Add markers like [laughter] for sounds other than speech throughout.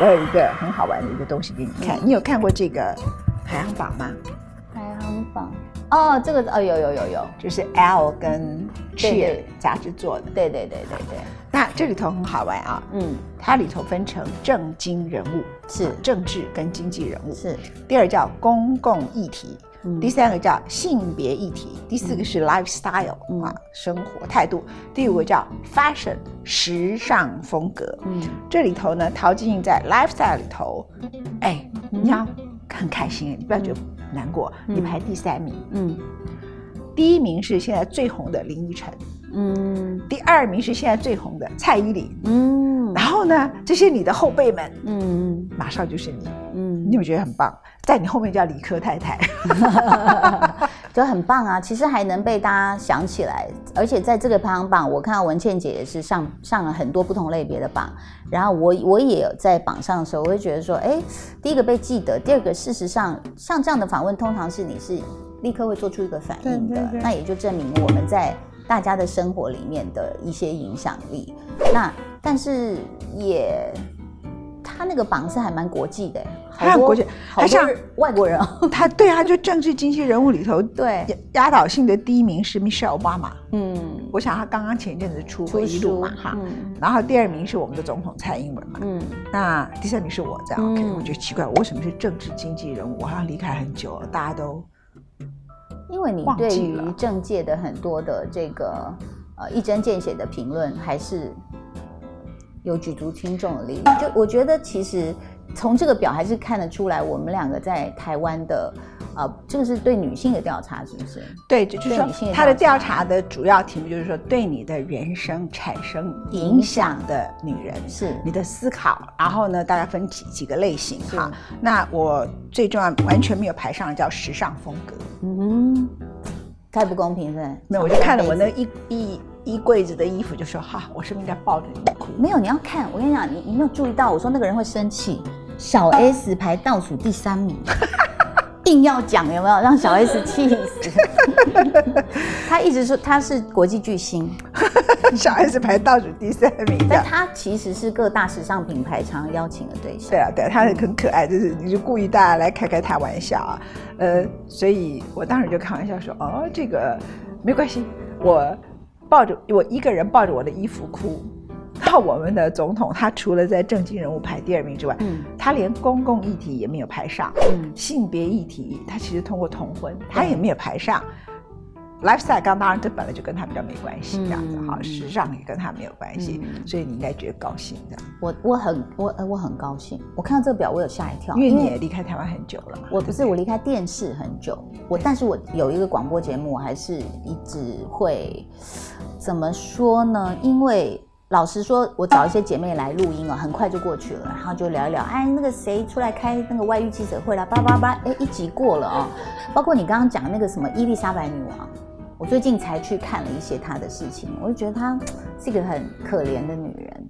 我有一个很好玩的一个东西给你看，你有看过这个排行榜吗？排行榜。哦，这个哦有有有有，就是 L 跟对 Cheer 杂志做的。对对对对对，那这里头很好玩啊，嗯，它里头分成政经人物，是。啊政治跟经济人物。是，第二叫公共议题，嗯第三个叫性别议题，第四个是 lifestyle、嗯。啊，生活态度，第五个叫 fashion 时尚风格。嗯。这里头呢，陶晶莹在 lifestyle 里头，哎，你要很开心，你不要觉得难过，嗯你排第三名，嗯。第一名是现在最红的林依晨，嗯。第二名是现在最红的蔡依林。嗯。然后呢，这些你的后辈们，嗯。马上就是你，嗯你有没有觉得很棒？在你后面叫理科太太，[laughs] 就很棒啊！其实还能被大家想起来，而且在这个排行榜，我看到文倩姐也是上上了很多不同类别的榜，然后我我也有在榜上的时候，我会觉得说，哎，第一个被记得，第二个事实上像这样的访问，通常是你是立刻会做出一个反应的，对对对那也就证明我们在大家的生活里面的一些影响力。那但是也。他那个榜是还蛮国际的，好多他很国际好像外国人哦，[laughs] 他对啊，就政治经济人物里头，[laughs] 对，压压倒性的第一名是 Michelle Obama。嗯，我想他刚刚前一阵子出出回忆录嘛，哈。嗯然后第二名是我们的总统蔡英文嘛，嗯，那第三名是我这样。OK，嗯我觉得奇怪，我为什么是政治经济人物？我好像离开很久了，大家都因为你忘对于政界的很多的这个呃一针见血的评论，还是有举足轻重的力量。就我觉得，其实从这个表还是看得出来，我们两个在台湾的呃，这个是对女性的调查，是不是？对，就就是女性的说他的调调查的主要题目就是说，对你的人生产生影响的女人。是你的思考，然后呢，大概分几几个类型哈。那我最重要完全没有排上的叫时尚风格，嗯，太不公平了。没有，我就看了我那上辈子衣柜子的衣服，就说哈，我是不是应该抱着你哭？没有，你要看。我跟你讲，你你没有注意到，我说那个人会生气。小 S 排倒数第三名，[laughs] 硬要讲有没有让小 S 气死？他一直说他是国际巨星，[laughs] 小 S 排倒数第三名。但他其实是各大时尚品牌常邀请的对象对。啊，对啊，他很可爱，就是你就故意大家来开开他玩笑啊，呃，所以我当时就开玩笑说，哦，这个没关系，我抱着我一个人抱着我的衣服哭。[laughs] 那我们的总统，他除了在政经人物排第二名之外，嗯他连公共议题也没有排上，嗯性别议题他其实通过同婚，他也没有排上。Lifestyle 刚当然这本来就跟他比较没关系，这样子哈，嗯时尚也跟他没有关系，嗯所以你应该觉得高兴这样，我我很我呃我很高兴，我看到这个表我有吓一跳，因为你也离开台湾很久了嘛。我不是我离开电视很久，我但是我有一个广播节目，我还是一直会怎么说呢？因为老实说，我找一些姐妹来录音啊，很快就过去了，然后就聊一聊，哎，那个谁出来开那个外遇记者会啦，叭叭叭，哎，一集过了哦。包括你刚刚讲的那个什么伊丽莎白女王，我最近才去看了一些她的事情，我就觉得她是一个很可怜的女人。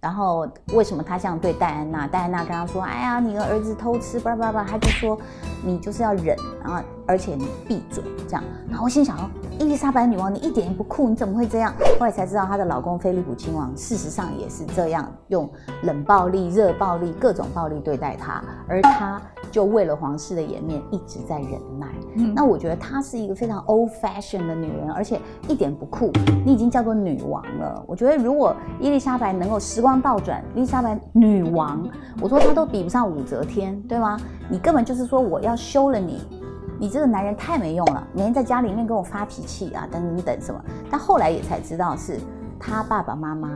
然后为什么她这样对戴安娜？戴安娜跟她说：“哎呀，你的儿子偷吃，叭叭叭。”她就说：“你就是要忍，然后而且你闭嘴。”这样。然后我心想说：“伊丽莎白女王，你一点也不酷，你怎么会这样？”后来才知道，她的老公菲利普亲王事实上也是这样，用冷暴力、热暴力、各种暴力对待她，而她就为了皇室的颜面一直在忍耐。嗯那我觉得她是一个非常 old fashion 的女人，而且一点不酷。你已经叫做女王了。我觉得如果伊丽莎白能够时光倒转，伊丽莎白女王，我说她都比不上武则天，对吗？你根本就是说我要休了你。你这个男人太没用了，每天在家里面跟我发脾气啊，等等等什么。但后来也才知道是他爸爸妈妈，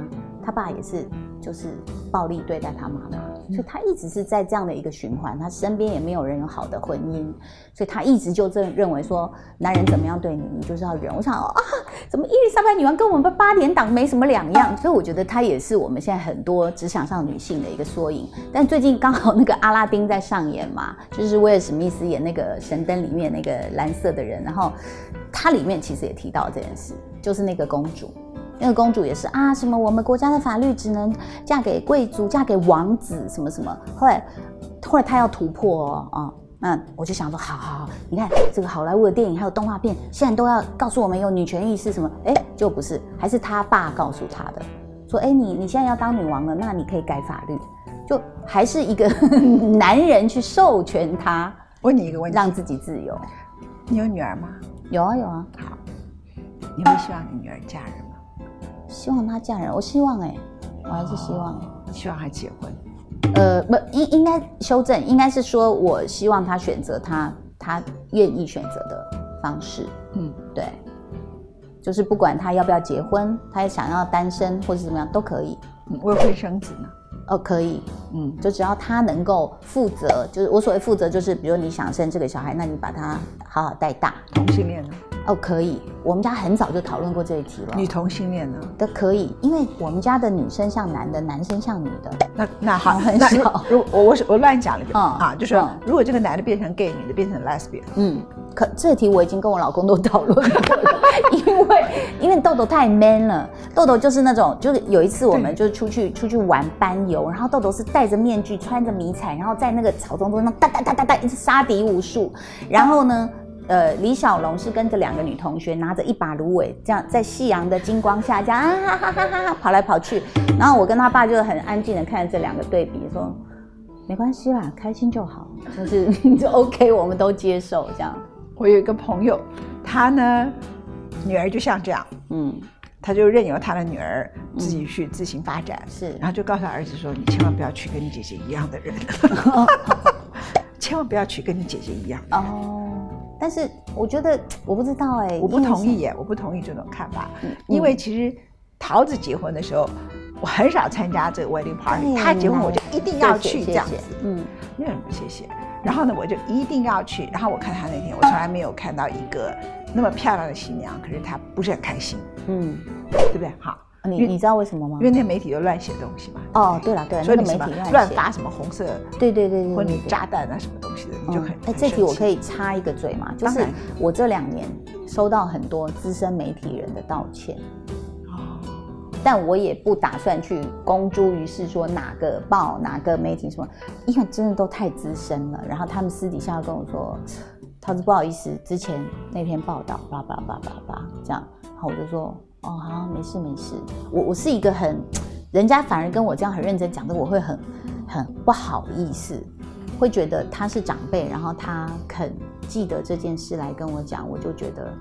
他爸也是就是暴力对待他妈妈，所以他一直是在这样的一个循环，他身边也没有人有好的婚姻，所以他一直就这认为说，男人怎么样对你，你就是要忍。我想啊，怎么伊丽莎白女王跟我们八点档没什么两样？所以我觉得她也是我们现在很多职场上女性的一个缩影。但最近刚好那个阿拉丁在上演嘛，就是威尔史密斯演那个神灯里面那个蓝色的人，然后它里面其实也提到这件事，就是那个公主。那个公主也是啊，什么我们国家的法律只能嫁给贵族，嫁给王子，什么什么。后来，后来她要突破哦，啊、那我就想说，好好好，你看这个好莱坞的电影还有动画片，现在都要告诉我们有女权意识什么，哎，就不是，还是他爸告诉他的，说，哎，你你现在要当女王了，那你可以改法律。就还是一个 [laughs] 男人去授权她问你一个问题，让自己自由。你有女儿吗？有啊有啊，好，你会希望你女儿嫁人吗？希望他嫁人，我希望哎、我还是希望。你希望他结婚？呃，不，应应该修正，应该是说我希望他选择他他愿意选择的方式。嗯，对，就是不管他要不要结婚，他也想要单身或者怎么样都可以。嗯未婚生子呢？哦，可以，嗯，就只要他能够负责，就是我所谓负责，就是比如你想生这个小孩，那你把他好好带大。同性恋呢？哦，可以，我们家很早就讨论过这一题了。女同性恋呢？的可以，因为我们家的女生像男的，男生像女的。那那好，很那少如我我是我乱讲了一个嗯啊，就是嗯如果这个男的变成 gay，女的变成 lesbian，嗯，可这题我已经跟我老公都讨论过了，[laughs] 因为因为豆豆太 man 了，豆豆就是那种，就是有一次我们就是出去出去玩班游，然后豆豆是戴着面具，穿着迷彩，然后在那个草丛中那哒哒哒哒哒一直杀敌无数，然后呢。呃，李小龙是跟着两个女同学，拿着一把芦苇，这样在夕阳的金光下，这样啊哈哈哈哈哈跑来跑去。然后我跟他爸就很安静的看着这两个对比，说没关系啦，开心就好，就是 [laughs] 就 OK，我们都接受这样。我有一个朋友，他呢女儿就像这样，嗯，他就任由他的女儿自己去自行发展，是然后就告诉他儿子说：“你千万不要娶跟你姐姐一样的人，[laughs] 千万不要娶跟你姐姐一样。哦，但是我觉得 [tsk] 我不知道哎、”我不同意耶，我不同意这种看法，嗯因为其实桃子结婚的时候，我很少参加这个 wedding party，哎他结婚我就一定要去这样子嗯，没有什么谢谢。然后呢，我就一定要去。然后我看他那天，我从来没有看到一个那么漂亮的新娘，可是她不是很开心，嗯，对不对？好，你你知道为什么吗因？为那媒体都乱写东西嘛。哦，对了对所以你什么媒体乱发什么红色对对对对婚礼。炸弹啊什么东西的，你就很哎、这题我可以以插一个嘴嘛，就是我这两年收到很多资深媒体人的道歉，哦但我也不打算去公诸于世，说哪个报哪个媒体什么，因为真的都太资深了。然后他们私底下要跟我说，[tsk] 桃子不好意思，之前那篇报道，叭叭叭叭叭这样，然后我就说，哦好，没事没事。我我是一个很，人家反而跟我这样很认真讲的，我会很很不好意思，会觉得他是长辈，然后他肯记得这件事来跟我讲，我就觉得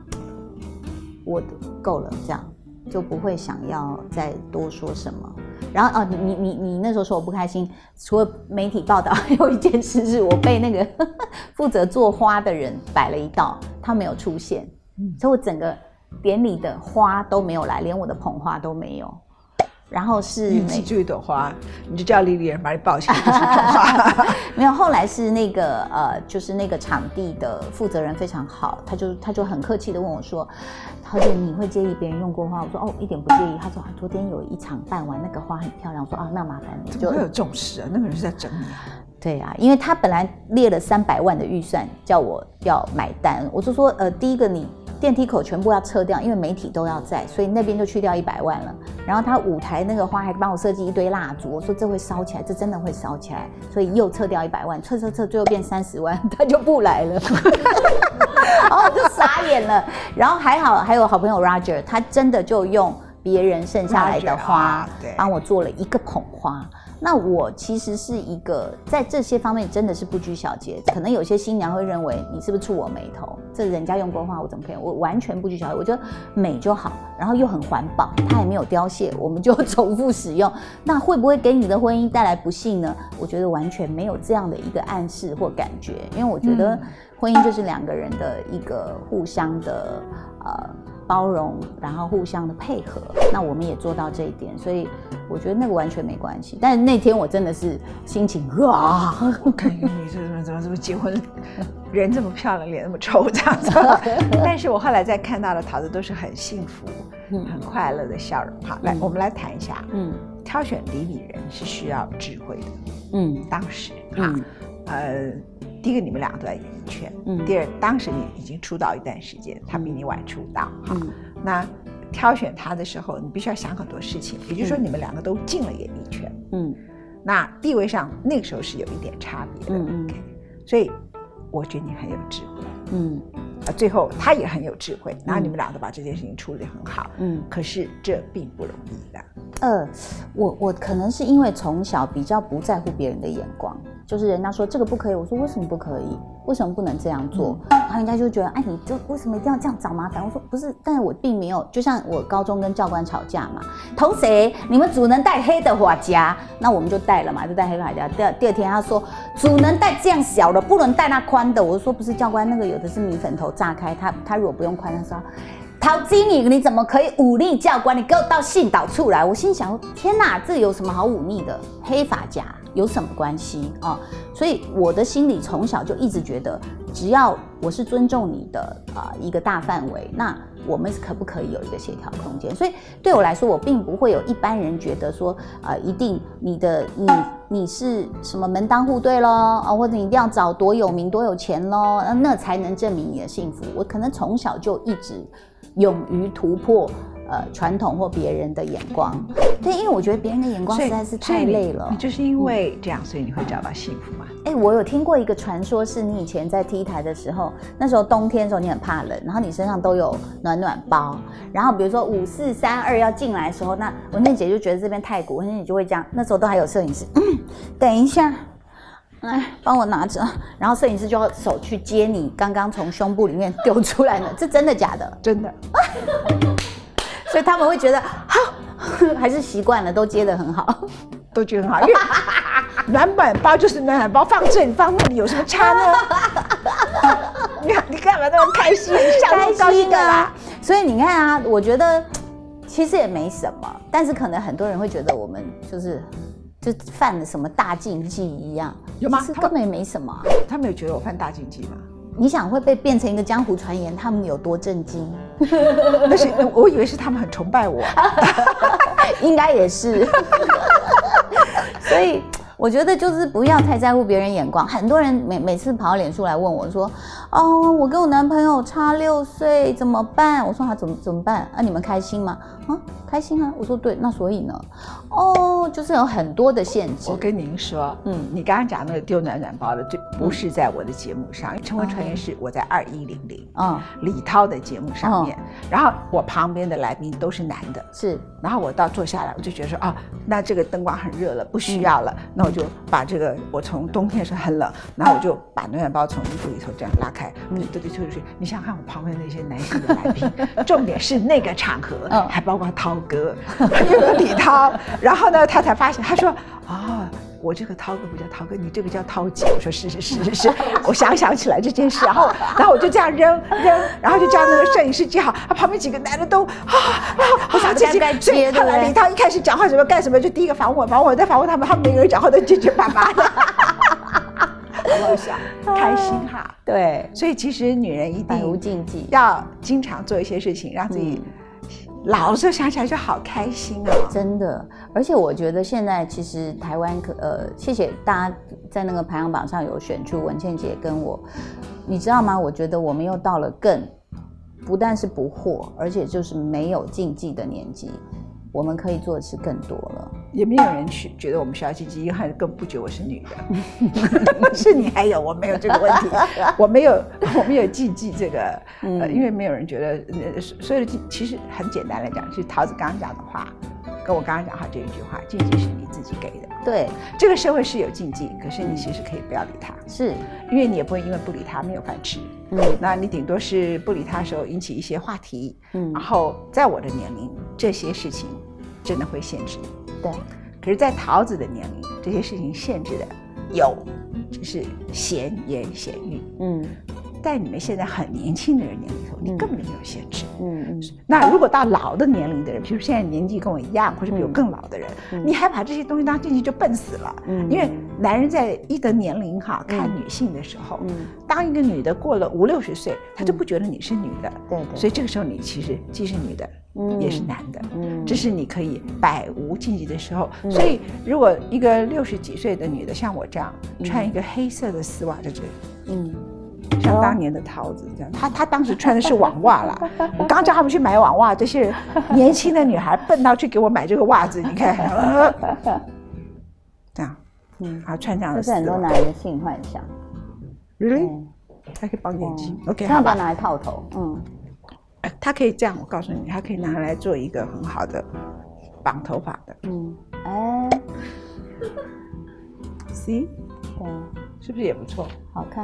我的够了，这样就不会想要再多说什么。然后哦，你你你你那时候说我不开心，除了媒体报道，[laughs] 还有一件事是我被那个 [laughs] 负责做花的人摆了一道，他没有出现，所以我整个典礼的花都没有来，连我的捧花都没有。然后是你那记住一朵花，你就叫丽丽人把你抱起来，就是捧花。[laughs] 没有，后来是那个呃，就是那个场地的负责人非常好，他就他就很客气的问我说：“桃姐，你会介意别人用过花？”我说：“哦，一点不介意。”他说：“啊，昨天有一场办完，那个花很漂亮。”我说：“啊，那麻烦你。”怎么会有这种事啊？那个人是在整你啊！对啊，因为他本来列了三百万的预算叫我要买单，我就说呃，第一个你电梯口全部要撤掉，因为媒体都要在，所以那边就去掉一百万了。然后他舞台那个花还帮我设计一堆蜡烛，我说这会烧起来，这真的会烧起来，所以又撤掉一百万，撤撤撤，最后变三十万，他就不来了。然后我就傻眼了。然后还好还有好朋友 Roger，他真的就用别人剩下来的花帮我做了一个捧花。那我其实是一个在这些方面真的是不拘小节，可能有些新娘会认为你是不是触我眉头？这人家用过话，我怎么可以？我完全不拘小节，我觉得美就好，然后又很环保，它也没有凋谢，我们就 [laughs] 重复使用。那会不会给你的婚姻带来不幸呢？我觉得完全没有这样的一个暗示或感觉，因为我觉得嗯婚姻就是两个人的一个互相的呃包容，然后互相的配合。那我们也做到这一点，所以我觉得那个完全没关系。但是那天我真的是心情啊，我看一个女生怎么怎么怎么结婚，人这么漂亮，脸那么丑这样子。但是我后来再看到的桃子都是很幸福、嗯很快乐的笑容。好，来，嗯我们来谈一下，嗯挑选礼礼人是需要智慧的。嗯当时啊嗯，呃，第一个你们两个都在演艺圈，嗯。第二，当时你已经出道一段时间，他比你晚出道，哈、嗯。那挑选他的时候，你必须要想很多事情，比如说你们两个都进了演艺圈，嗯。那地位上那个时候是有一点差别的，嗯嗯。OK，所以我觉得你很有智慧。嗯。啊，最后他也很有智慧，然后你们俩都把这件事情处理得很好。嗯。可是这并不容易的。呃，我我可能是因为从小比较不在乎别人的眼光，就是人家说这个不可以，我说为什么不可以？为什么不能这样做？然后人家就觉得，哎，你就为什么一定要这样找麻烦？我说不是，但是我并没有，就像我高中跟教官吵架嘛，同谁？你们组能带黑的发夹，那我们就带了嘛，就带黑发夹。第二第二天他说组能带这样小的，不能带那宽的。我说不是，教官那个有的是米粉头炸开，他他如果不用宽，他说。陶晶莹，你怎么可以忤逆教官？你给我到训导处来！我心想：天哪，这有什么好忤逆的？黑发夹有什么关系啊？所以我的心里从小就一直觉得，只要我是尊重你的啊一个大范围，那我们可不可以有一个协调空间？所以对我来说，我并不会有一般人觉得说啊，一定你的你你是什么门当户对喽啊，或者你一定要找多有名多有钱喽，那那才能证明你的幸福。我可能从小就一直。勇于突破呃传统或别人的眼光，对，因为我觉得别人的眼光实在是太累了。你就是因为这样，所以你会找到幸福吗？哎，我有听过一个传说，是你以前在 T 台的时候，那时候冬天的时候你很怕冷，然后你身上都有暖暖包，然后比如说五四三二要进来的时候，那文倩姐就觉得这边太鼓，文倩姐就会这样，那时候都还有摄影师，等一下。来，帮我拿着，然后摄影师就要手去接你刚刚从胸部里面丢出来的，这真的假的？真的。[laughs] 所以他们会觉得好，[laughs] 还是习惯了，都接的很好，都觉得很好。因为暖暖包就是暖暖包，放这里放那里有什么差呢？[laughs] 你看你干嘛那么开心？开心的啦。所以你看啊，我觉得其实也没什么，但是可能很多人会觉得我们就是。就犯了什么大禁忌一样，有吗？根本没什么。他们有觉得我犯大禁忌吗？你想会被变成一个江湖传言，他们有多震惊？那是我以为是他们很崇拜我，[laughs] 应该也是。所以我觉得就是不要太在乎别人眼光。很多人每每次跑到脸书来问我说：“哦，我跟我男朋友差六岁，怎么办？”我说：“他怎么怎么办？啊，你们开心吗？啊？”开心啊！我说对，那所以呢？哦，就是有很多的限制。我跟您说，嗯，你刚刚讲那个丢暖暖包的，这不是在我的节目上，成为传言是我在二一零零啊李涛的节目上面，然后我旁边的来宾都是男的，是，然后我到坐下来，我就觉得说啊，那这个灯光很热了，不需要了，那我就把这个我从冬天是很冷，然后我就把暖暖包从衣服里头这样拉开，嗯，对对对对，你想想看我旁边那些男性的来宾，[laughs] 重点是那个场合，嗯，还包括涛。哥，[laughs] 还有李涛，然后呢，他才发现，他说：“哦，我这个涛哥不叫涛哥，你这个叫涛姐。”我说：“是是是是是。” [laughs] 我想想起来这件事，然后然后我就这样扔扔，然后就叫那个摄影师接好，他旁边几个男的都啊，我想接所以后来李涛一开始讲话什么干什么，就第一个反问，反问我再反问他们，他们每个人讲话都结结巴巴的，[laughs] 好好笑，开心哈。对，所以其实女人一定无禁忌，要经常做一些事情，让自己。老的时候想起来就好开心啊！真的，而且我觉得现在其实台湾可呃，谢谢大家在那个排行榜上有选出文倩姐跟我，你知道吗？我觉得我们又到了更不但是不惑，而且就是没有禁忌的年纪。我们可以做的是更多了，也没有人去觉得我们需要禁忌，因为更不觉得我是女的，[laughs] [laughs] 是你还有我没有这个问题，[laughs] 我没有我没有禁忌这个，呃，因为没有人觉得，所有的禁其实很简单来讲，是桃子刚刚讲的话，跟我刚刚讲话这一句话，禁忌是你自己给的，对，这个社会是有禁忌，可是你其实可以不要理他，是。因为你也不会因为不理他没有饭吃，嗯，那你顶多是不理他的时候引起一些话题，嗯，然后在我的年龄这些事情。真的会限制你，对。可是，在桃子的年龄，这些事情限制的有，就是闲言闲语，嗯。在你们现在很年轻的人年里头，你根本就没有限制。嗯嗯。那如果到老的年龄的人，比如现在年纪跟我一样，或者比我更老的人，你还把这些东西当进去，就笨死了。嗯。因为男人在一个年龄哈看女性的时候，嗯，当一个女的过了五六十岁，他就不觉得你是女的。对对。所以这个时候你其实既是女的，嗯，也是男的。嗯。这是你可以百无禁忌的时候。所以如果一个六十几岁的女的像我这样穿一个黑色的丝袜在这里，嗯。像当年的桃子这样，她她当时穿的是网袜啦。[laughs] 我刚叫他们去买网袜，这些 [laughs] 年轻的女孩笨到去给我买这个袜子，你看，[laughs] 这样，嗯，啊，穿这样的。这是很多男人的性幻想。Really？还可以绑眼睛。OK，这样好吧。把拿来套头，嗯，呃它可以这样，我告诉你，它可以拿来做一个很好的绑头发的。嗯，[laughs] 哎，C 对，是不是也不错？好看，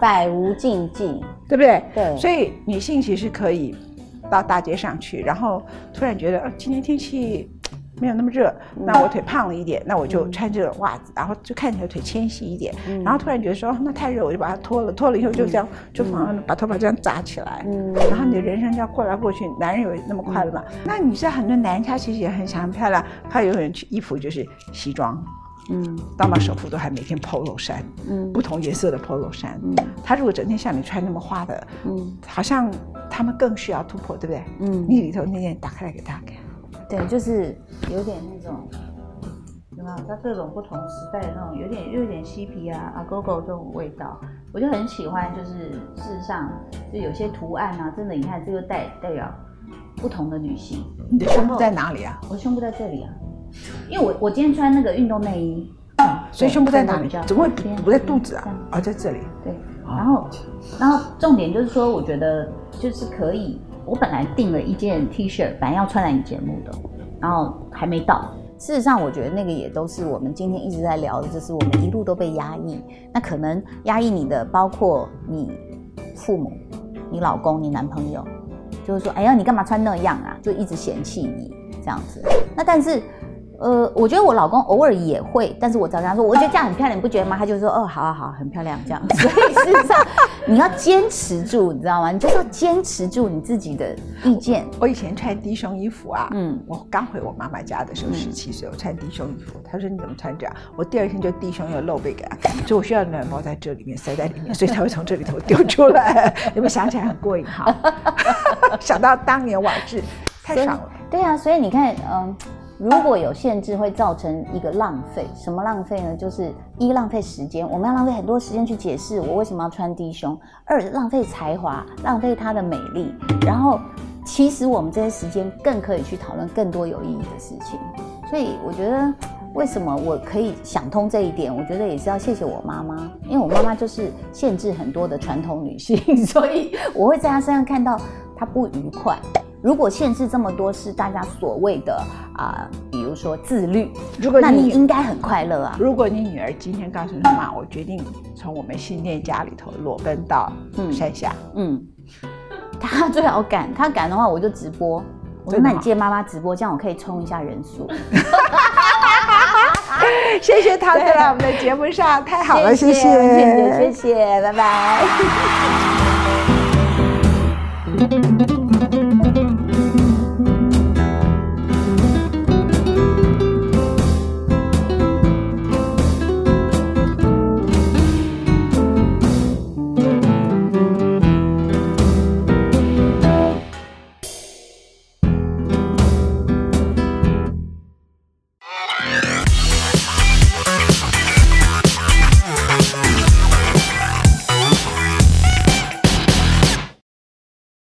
百无禁忌，对不对？对。所以女性其实可以到大街上去，然后突然觉得，呃，今天天气没有那么热，那我腿胖了一点，那我就穿这种袜子，然后就看起来腿纤细一点。然后突然觉得说，哦那太热，我就把它脱了，脱了以后就这样，就反而把头发这样扎起来。嗯然后你的人生就要过来过去，男人有那么快乐吗？那你知道很多男人他其实也很想很漂亮，他有人去衣服就是西装。嗯当把首富都还每天 polo 衫，嗯不同颜色的 polo 衫。嗯他如果整天像你穿那么花的，嗯好像他们更需要突破，对不对？嗯，你里头那件打开来给大家看，对，就是有点那种，有没有？它各种不同时代的那种，有点又有点嬉皮啊、啊 go go 这种味道，我就很喜欢。就是事实上，就有些图案啊，真的，你看这个代代表不同的女性。你的胸部在哪里啊？我胸部在这里啊，因为我我今天穿那个运动内衣，所以胸部在哪里？怎么会不在肚子啊？啊，在这里。对，然后，然后重点就是说，我觉得就是可以。我本来订了一件 T 恤，本来要穿来你节目的，然后还没到。事实上，我觉得那个也都是我们今天一直在聊的，就是我们一路都被压抑。那可能压抑你的，包括你父母、你老公、你男朋友，就是说，哎呀，你干嘛穿那样啊？就一直嫌弃你这样子。那但是呃，我觉得我老公偶尔也会，但是我只要跟他说，我觉得这样很漂亮，你不觉得吗？他就说，哦，好好好，很漂亮这样。[laughs] 所以事实上，你要坚持住，你知道吗？你就是要坚持住你自己的意见。我以前穿低胸衣服啊，嗯嗯，我刚回我妈妈家的时候，十七岁，我穿低胸衣服，她说你怎么穿这样？我第二天就低胸又露背给她看，所以我需要暖包在这里面塞在里面，所以才会从这里头丢出来。有没有想起来很过瘾哈？[laughs] 想到当年往事，太爽了。对啊，所以你看，嗯，如果有限制，会造成一个浪费。什么浪费呢？就是一浪费时间，我们要浪费很多时间去解释我为什么要穿低胸；二浪费才华，浪费它的美丽。然后，其实我们这些时间更可以去讨论更多有意义的事情。所以我觉得，为什么我可以想通这一点？我觉得也是要谢谢我妈妈，因为我妈妈就是限制很多的传统女性，所以我会在她身上看到她不愉快。如果限制这么多是大家所谓的啊、比如说自律，如果那你你应该很快乐啊。如果你女儿今天告诉你妈，我决定从我们新店家里头裸奔到嗯山下，嗯，她最好敢，她敢的话我就直播。我说那你借妈妈直播，这样我可以冲一下人数。[laughs] 谢谢桃子来我们的节目上，太好了，谢谢谢谢，谢拜拜。[laughs]